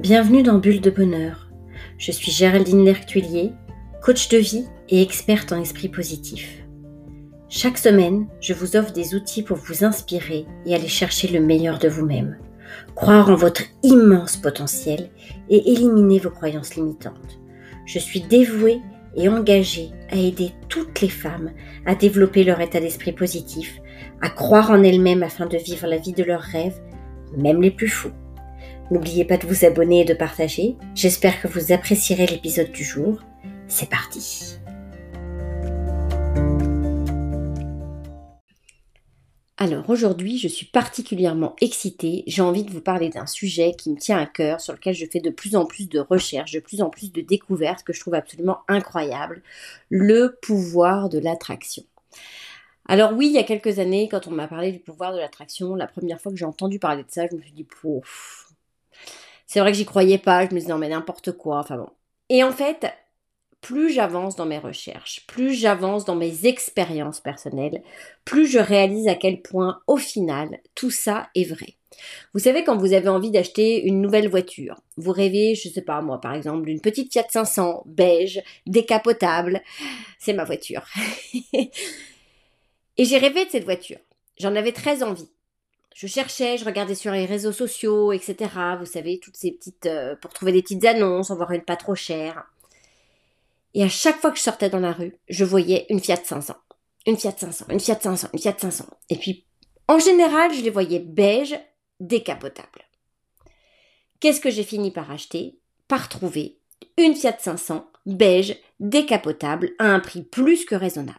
Bienvenue dans Bulle de Bonheur. Je suis Géraldine Lertuillier, coach de vie et experte en esprit positif. Chaque semaine, je vous offre des outils pour vous inspirer et aller chercher le meilleur de vous-même, croire en votre immense potentiel et éliminer vos croyances limitantes. Je suis dévouée et engagée à aider toutes les femmes à développer leur état d'esprit positif, à croire en elles-mêmes afin de vivre la vie de leurs rêves, même les plus fous. N'oubliez pas de vous abonner et de partager. J'espère que vous apprécierez l'épisode du jour. C'est parti. Alors aujourd'hui, je suis particulièrement excitée. J'ai envie de vous parler d'un sujet qui me tient à cœur, sur lequel je fais de plus en plus de recherches, de plus en plus de découvertes que je trouve absolument incroyables. Le pouvoir de l'attraction. Alors oui, il y a quelques années, quand on m'a parlé du pouvoir de l'attraction, la première fois que j'ai entendu parler de ça, je me suis dit, pouf, c'est vrai que j'y croyais pas, je me disais non mais n'importe quoi, enfin bon. Et en fait, plus j'avance dans mes recherches, plus j'avance dans mes expériences personnelles, plus je réalise à quel point au final tout ça est vrai. Vous savez quand vous avez envie d'acheter une nouvelle voiture, vous rêvez, je sais pas moi par exemple, d'une petite Fiat 500 beige, décapotable, c'est ma voiture. Et j'ai rêvé de cette voiture. J'en avais très envie je cherchais, je regardais sur les réseaux sociaux, etc. Vous savez, toutes ces petites. Euh, pour trouver des petites annonces, en voir une pas trop chère. Et à chaque fois que je sortais dans la rue, je voyais une Fiat 500. Une Fiat 500, une Fiat 500, une Fiat 500. Et puis, en général, je les voyais beige, décapotables. Qu'est-ce que j'ai fini par acheter? Par trouver une Fiat 500 beige, décapotable, à un prix plus que raisonnable.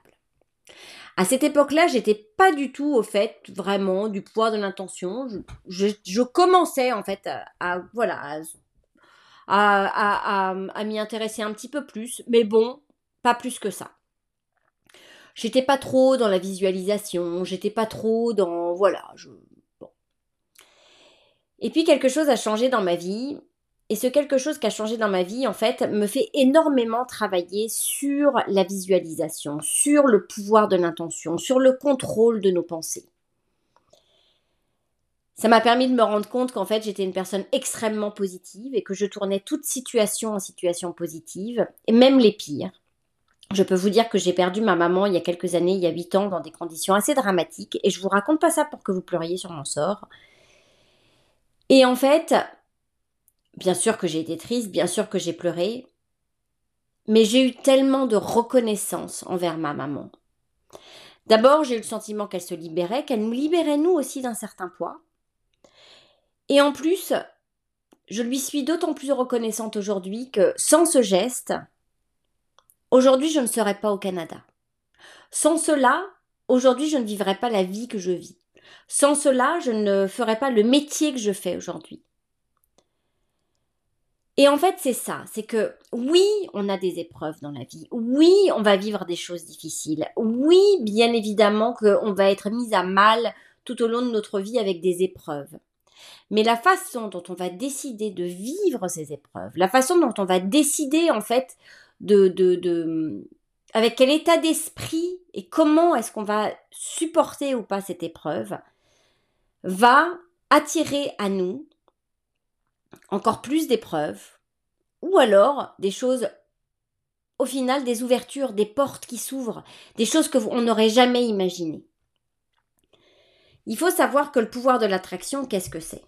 À cette époque-là, j'étais pas du tout au fait vraiment du poids de l'intention. Je, commençais en fait à, voilà à, m'y intéresser un petit peu plus, mais bon, pas plus que ça. J'étais pas trop dans la visualisation, j'étais pas trop dans voilà. Et puis quelque chose a changé dans ma vie et ce quelque chose qui a changé dans ma vie, en fait, me fait énormément travailler sur la visualisation, sur le pouvoir de l'intention, sur le contrôle de nos pensées. Ça m'a permis de me rendre compte qu'en fait j'étais une personne extrêmement positive et que je tournais toute situation en situation positive, et même les pires. Je peux vous dire que j'ai perdu ma maman il y a quelques années, il y a 8 ans, dans des conditions assez dramatiques, et je vous raconte pas ça pour que vous pleuriez sur mon sort. Et en fait, Bien sûr que j'ai été triste, bien sûr que j'ai pleuré, mais j'ai eu tellement de reconnaissance envers ma maman. D'abord, j'ai eu le sentiment qu'elle se libérait, qu'elle nous libérait nous aussi d'un certain poids. Et en plus, je lui suis d'autant plus reconnaissante aujourd'hui que sans ce geste, aujourd'hui je ne serais pas au Canada. Sans cela, aujourd'hui je ne vivrais pas la vie que je vis. Sans cela, je ne ferais pas le métier que je fais aujourd'hui. Et en fait, c'est ça, c'est que oui, on a des épreuves dans la vie, oui, on va vivre des choses difficiles, oui, bien évidemment qu'on va être mis à mal tout au long de notre vie avec des épreuves. Mais la façon dont on va décider de vivre ces épreuves, la façon dont on va décider en fait de, de, de avec quel état d'esprit et comment est-ce qu'on va supporter ou pas cette épreuve, va attirer à nous encore plus d'épreuves, ou alors des choses, au final, des ouvertures, des portes qui s'ouvrent, des choses que on n'aurait jamais imaginées. Il faut savoir que le pouvoir de l'attraction, qu'est-ce que c'est?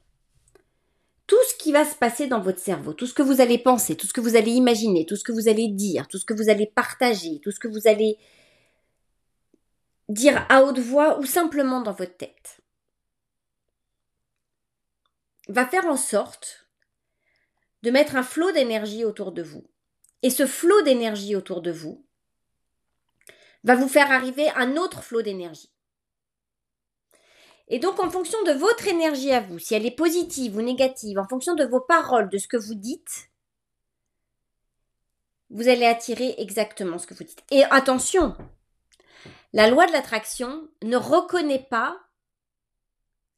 Tout ce qui va se passer dans votre cerveau, tout ce que vous allez penser, tout ce que vous allez imaginer, tout ce que vous allez dire, tout ce que vous allez partager, tout ce que vous allez dire à haute voix ou simplement dans votre tête, va faire en sorte de mettre un flot d'énergie autour de vous. Et ce flot d'énergie autour de vous va vous faire arriver un autre flot d'énergie. Et donc en fonction de votre énergie à vous, si elle est positive ou négative, en fonction de vos paroles, de ce que vous dites, vous allez attirer exactement ce que vous dites. Et attention, la loi de l'attraction ne reconnaît pas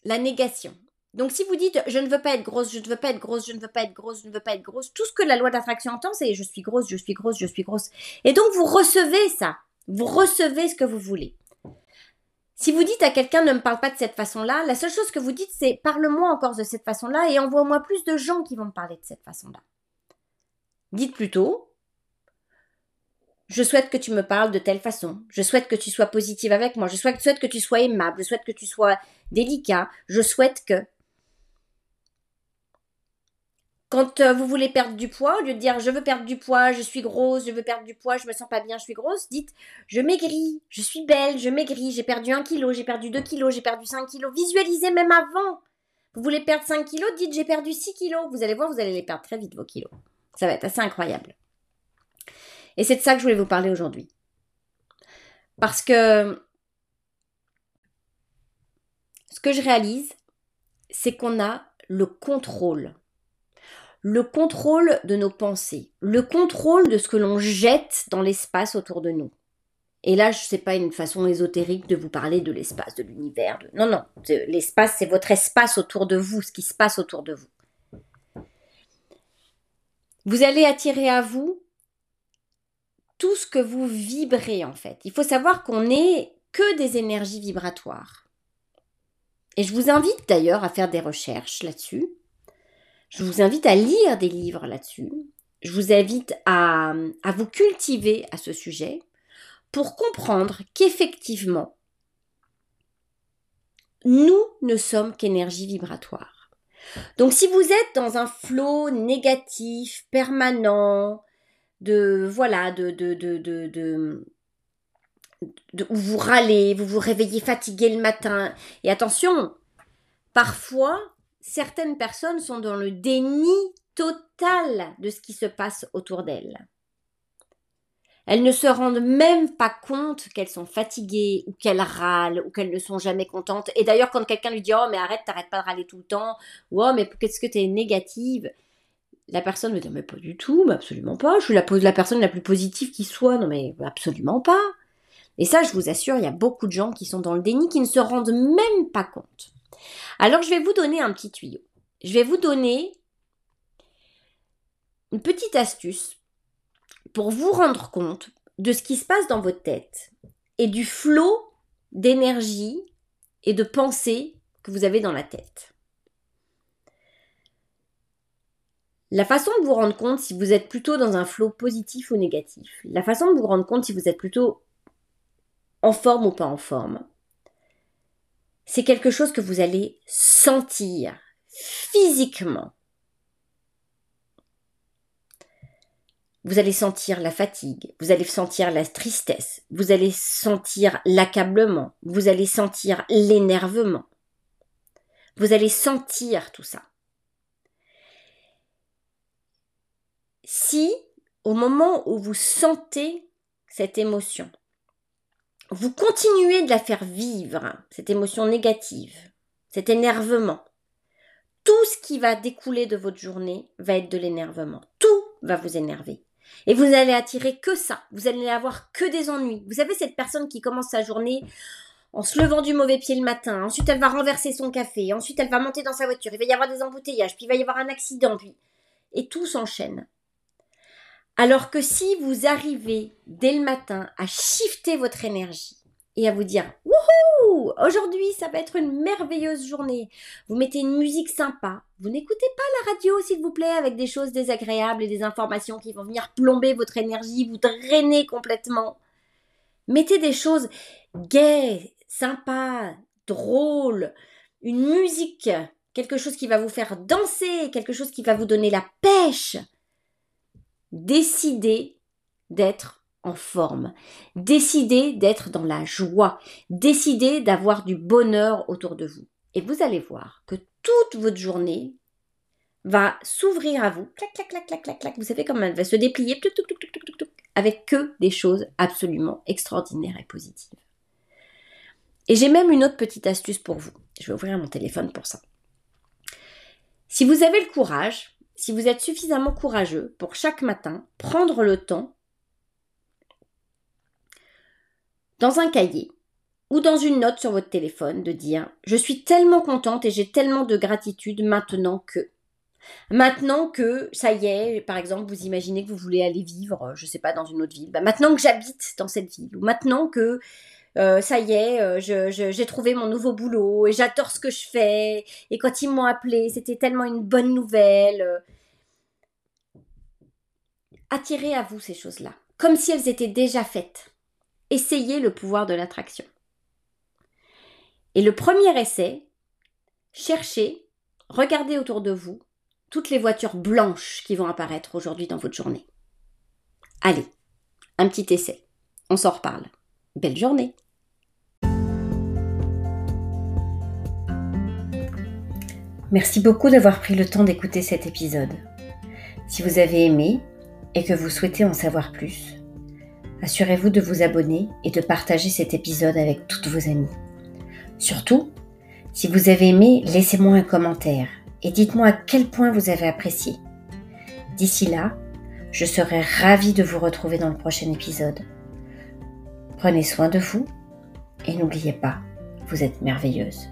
la négation. Donc si vous dites je ne veux pas être grosse, je ne veux pas être grosse, je ne veux pas être grosse, je ne veux pas être grosse, tout ce que la loi d'attraction entend, c'est je suis grosse, je suis grosse, je suis grosse. Et donc vous recevez ça. Vous recevez ce que vous voulez. Si vous dites à quelqu'un ne me parle pas de cette façon-là, la seule chose que vous dites c'est parle-moi encore de cette façon-là et envoie-moi plus de gens qui vont me parler de cette façon-là. Dites plutôt je souhaite que tu me parles de telle façon. Je souhaite que tu sois positive avec moi. Je souhaite, que tu sois aimable. Je souhaite que tu sois délicat. Je souhaite que. Quand euh, vous voulez perdre du poids, au lieu de dire je veux perdre du poids, je suis grosse, je veux perdre du poids, je me sens pas bien, je suis grosse, dites je maigris, je suis belle, je maigris, j'ai perdu un kilo, j'ai perdu deux kilos, j'ai perdu 5 kilos. Visualisez même avant. Vous voulez perdre 5 kilos, dites j'ai perdu 6 kilos. Vous allez voir, vous allez les perdre très vite, vos kilos. Ça va être assez incroyable. Et c'est de ça que je voulais vous parler aujourd'hui. Parce que ce que je réalise, c'est qu'on a le contrôle. Le contrôle de nos pensées, le contrôle de ce que l'on jette dans l'espace autour de nous. Et là, ce n'est pas une façon ésotérique de vous parler de l'espace, de l'univers. Non, non. L'espace, c'est votre espace autour de vous, ce qui se passe autour de vous. Vous allez attirer à vous tout ce que vous vibrez en fait. Il faut savoir qu'on n'est que des énergies vibratoires. Et je vous invite d'ailleurs à faire des recherches là-dessus. Je vous invite à lire des livres là-dessus. Je vous invite à, vous cultiver à ce sujet pour comprendre qu'effectivement, nous ne sommes qu'énergie vibratoire. Donc si vous êtes dans un flot négatif, permanent, de voilà de de de de, de, vous râlez, vous vous réveillez fatigué le matin. Et attention, parfois certaines personnes sont dans le déni total de ce qui se passe autour d'elles. Elles ne se rendent même pas compte qu'elles sont fatiguées ou qu'elles râlent ou qu'elles ne sont jamais contentes. Et d'ailleurs, quand quelqu'un lui dit Oh, mais arrête, t'arrêtes pas de râler tout le temps, ou Oh, mais qu'est-ce que t'es négative? La personne me dit mais pas du tout, mais absolument pas. Je suis la, la personne la plus positive qui soit. Non mais absolument pas. Et ça, je vous assure, il y a beaucoup de gens qui sont dans le déni qui ne se rendent même pas compte. Alors je vais vous donner un petit tuyau. Je vais vous donner une petite astuce pour vous rendre compte de ce qui se passe dans votre tête et du flot d'énergie et de pensée que vous avez dans la tête. La façon de vous rendre compte si vous êtes plutôt dans un flot positif ou négatif, la façon de vous rendre compte si vous êtes plutôt en forme ou pas en forme, c'est quelque chose que vous allez sentir physiquement. Vous allez sentir la fatigue, vous allez sentir la tristesse, vous allez sentir l'accablement, vous allez sentir l'énervement. Vous allez sentir tout ça. si au moment où vous sentez cette émotion, vous continuez de la faire vivre, cette émotion négative, cet énervement, tout ce qui va découler de votre journée va être de l'énervement. Tout va vous énerver. Et vous n'allez attirer que ça. Vous allez avoir que des ennuis. Vous savez, cette personne qui commence sa journée en se levant du mauvais pied le matin, ensuite elle va renverser son café, ensuite elle va monter dans sa voiture, il va y avoir des embouteillages, puis il va y avoir un accident, puis... Et tout s'enchaîne. Alors que si vous arrivez dès le matin à shifter votre énergie et à vous dire Wouhou Aujourd'hui, ça va être une merveilleuse journée. Vous mettez une musique sympa. Vous n'écoutez pas la radio, s'il vous plaît, avec des choses désagréables et des informations qui vont venir plomber votre énergie, vous drainer complètement. Mettez des choses gaies, sympas, drôles, une musique, quelque chose qui va vous faire danser, quelque chose qui va vous donner la pêche. Décidez d'être en forme. Décidez d'être dans la joie. Décidez d'avoir du bonheur autour de vous. Et vous allez voir que toute votre journée va s'ouvrir à vous. Clac, clac, clac, clac, clac, clac. Vous savez comment elle va se déplier. avec que des choses absolument extraordinaires et positives. Et j'ai même une autre petite astuce pour vous. Je vais ouvrir mon téléphone pour ça. Si vous avez le courage, si vous êtes suffisamment courageux pour chaque matin prendre le temps dans un cahier ou dans une note sur votre téléphone de dire je suis tellement contente et j'ai tellement de gratitude maintenant que Maintenant que, ça y est, par exemple, vous imaginez que vous voulez aller vivre, je sais pas, dans une autre ville. Bah, maintenant que j'habite dans cette ville, ou maintenant que euh, ça y est, euh, j'ai trouvé mon nouveau boulot et j'adore ce que je fais. Et quand ils m'ont appelé, c'était tellement une bonne nouvelle. Attirez à vous ces choses-là, comme si elles étaient déjà faites. Essayez le pouvoir de l'attraction. Et le premier essai, cherchez, regardez autour de vous toutes les voitures blanches qui vont apparaître aujourd'hui dans votre journée. Allez, un petit essai. On s'en reparle. Belle journée. Merci beaucoup d'avoir pris le temps d'écouter cet épisode. Si vous avez aimé et que vous souhaitez en savoir plus, assurez-vous de vous abonner et de partager cet épisode avec toutes vos amies. Surtout, si vous avez aimé, laissez-moi un commentaire et dites-moi à quel point vous avez apprécié. D'ici là, je serai ravie de vous retrouver dans le prochain épisode. Prenez soin de vous et n'oubliez pas, vous êtes merveilleuse.